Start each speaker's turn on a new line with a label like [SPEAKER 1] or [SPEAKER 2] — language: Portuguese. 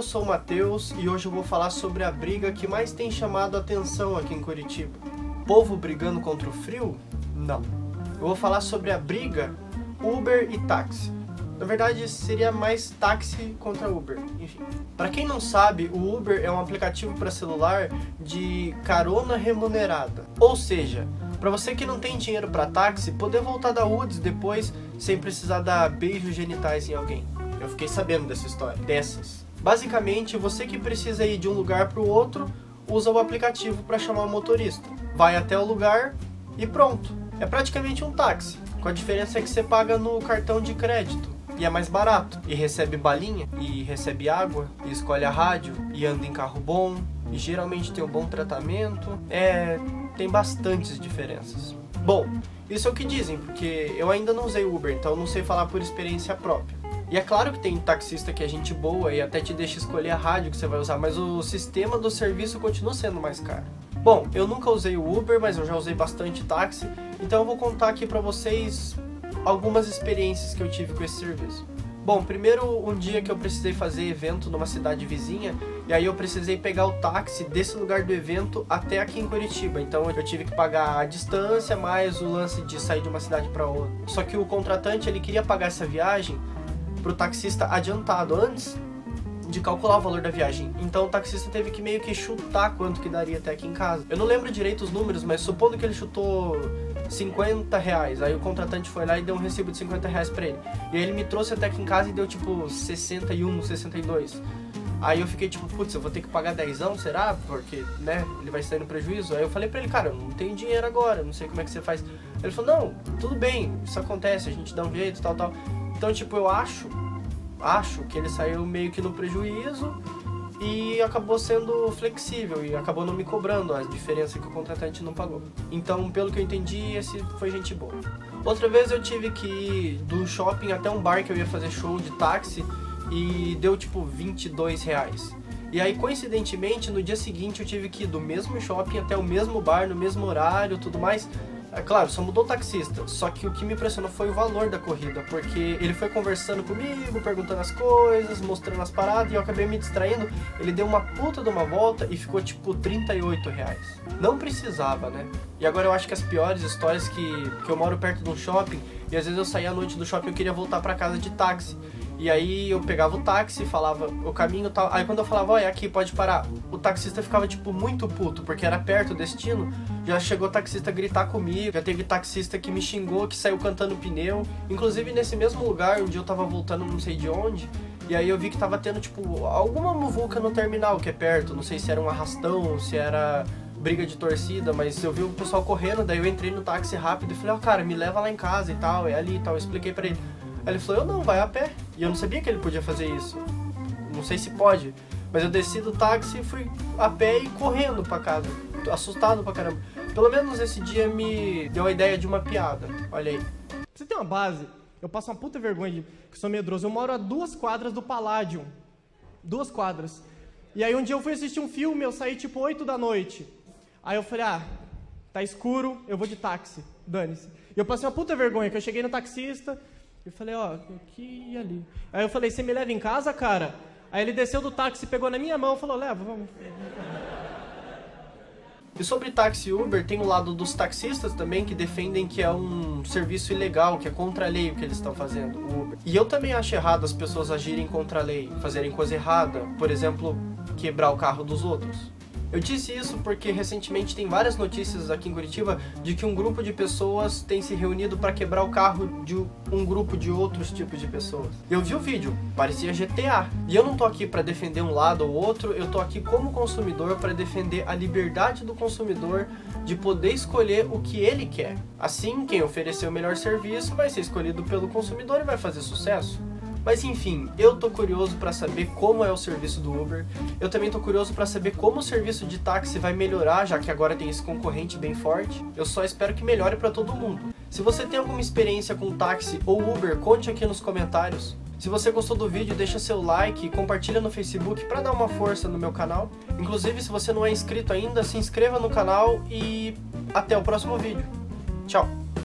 [SPEAKER 1] eu sou o Matheus e hoje eu vou falar sobre a briga que mais tem chamado a atenção aqui em Curitiba. Povo brigando contra o frio? Não. Eu vou falar sobre a briga Uber e táxi. Na verdade, seria mais táxi contra Uber. Enfim. Para quem não sabe, o Uber é um aplicativo para celular de carona remunerada. Ou seja, para você que não tem dinheiro para táxi, poder voltar da UDS depois sem precisar dar beijos genitais em alguém. Eu fiquei sabendo dessa história, dessas. Basicamente, você que precisa ir de um lugar para o outro, usa o aplicativo para chamar o motorista. Vai até o lugar e pronto. É praticamente um táxi, com a diferença que você paga no cartão de crédito e é mais barato. E recebe balinha, e recebe água, e escolhe a rádio, e anda em carro bom, e geralmente tem um bom tratamento. É, tem bastantes diferenças. Bom, isso é o que dizem, porque eu ainda não usei Uber, então não sei falar por experiência própria. E é claro que tem taxista que é gente boa e até te deixa escolher a rádio que você vai usar, mas o sistema do serviço continua sendo mais caro. Bom, eu nunca usei o Uber, mas eu já usei bastante táxi, então eu vou contar aqui para vocês algumas experiências que eu tive com esse serviço. Bom, primeiro um dia que eu precisei fazer evento numa cidade vizinha, e aí eu precisei pegar o táxi desse lugar do evento até aqui em Curitiba. Então eu tive que pagar a distância mais o lance de sair de uma cidade para outra. Só que o contratante ele queria pagar essa viagem pro taxista adiantado antes de calcular o valor da viagem. Então o taxista teve que meio que chutar quanto que daria até aqui em casa. Eu não lembro direito os números, mas supondo que ele chutou 50 reais. Aí o contratante foi lá e deu um recibo de 50 reais pra ele. E aí ele me trouxe até aqui em casa e deu tipo 61, 62. Aí eu fiquei tipo, putz, eu vou ter que pagar dezão, será? Porque, né, ele vai sair no prejuízo. Aí eu falei pra ele, cara, eu não tenho dinheiro agora, não sei como é que você faz. Ele falou, não, tudo bem, isso acontece, a gente dá um jeito, tal, tal. Então, tipo, eu acho, acho que ele saiu meio que no prejuízo e acabou sendo flexível e acabou não me cobrando a diferença que o contratante não pagou. Então, pelo que eu entendi, esse foi gente boa. Outra vez eu tive que ir do shopping até um bar que eu ia fazer show de táxi e deu tipo 22 reais. E aí, coincidentemente, no dia seguinte eu tive que ir do mesmo shopping até o mesmo bar, no mesmo horário tudo mais. É claro, só mudou o taxista. Só que o que me impressionou foi o valor da corrida, porque ele foi conversando comigo, perguntando as coisas, mostrando as paradas, e eu acabei me distraindo. Ele deu uma puta de uma volta e ficou tipo 38 reais. Não precisava, né? E agora eu acho que as piores histórias que, que eu moro perto de um shopping, e às vezes eu saía à noite do shopping e eu queria voltar para casa de táxi. E aí eu pegava o táxi, falava o caminho tal. Aí quando eu falava, olha, aqui pode parar, o taxista ficava tipo muito puto, porque era perto o destino. Já chegou taxista gritar comigo, já teve taxista que me xingou, que saiu cantando pneu. Inclusive nesse mesmo lugar, dia eu tava voltando não sei de onde, e aí eu vi que tava tendo, tipo, alguma muvuca no terminal que é perto. Não sei se era um arrastão, se era briga de torcida, mas eu vi o pessoal correndo, daí eu entrei no táxi rápido e falei, ó, oh, cara, me leva lá em casa e tal, é ali e tal. Eu expliquei pra ele. Aí ele falou, eu não, vai a pé. E eu não sabia que ele podia fazer isso. Não sei se pode. Mas eu desci do táxi fui a pé e correndo pra casa. Assustado pra caramba. Pelo menos esse dia me deu a ideia de uma piada. Olha aí.
[SPEAKER 2] Você tem uma base? Eu passo uma puta vergonha de que sou medroso. Eu moro a duas quadras do Palladium. Duas quadras. E aí um dia eu fui assistir um filme, eu saí tipo 8 da noite. Aí eu falei, ah, tá escuro, eu vou de táxi. Dane-se. E eu passei uma puta vergonha, que eu cheguei no taxista, eu falei, ó, aqui e ali. Aí eu falei, você me leva em casa, cara? Aí ele desceu do táxi, pegou na minha mão e falou, leva, vamos.
[SPEAKER 1] E sobre táxi Uber, tem o lado dos taxistas também que defendem que é um serviço ilegal, que é contra a lei o que eles estão fazendo, o Uber. E eu também acho errado as pessoas agirem contra a lei, fazerem coisa errada, por exemplo, quebrar o carro dos outros. Eu disse isso porque recentemente tem várias notícias aqui em Curitiba de que um grupo de pessoas tem se reunido para quebrar o carro de um grupo de outros tipos de pessoas. Eu vi o vídeo, parecia GTA. E eu não tô aqui para defender um lado ou outro, eu tô aqui como consumidor para defender a liberdade do consumidor de poder escolher o que ele quer. Assim, quem oferecer o melhor serviço vai ser escolhido pelo consumidor e vai fazer sucesso. Mas enfim, eu tô curioso para saber como é o serviço do Uber. Eu também tô curioso para saber como o serviço de táxi vai melhorar, já que agora tem esse concorrente bem forte. Eu só espero que melhore para todo mundo. Se você tem alguma experiência com táxi ou Uber, conte aqui nos comentários. Se você gostou do vídeo, deixa seu like e compartilha no Facebook para dar uma força no meu canal. Inclusive, se você não é inscrito ainda, se inscreva no canal e até o próximo vídeo. Tchau!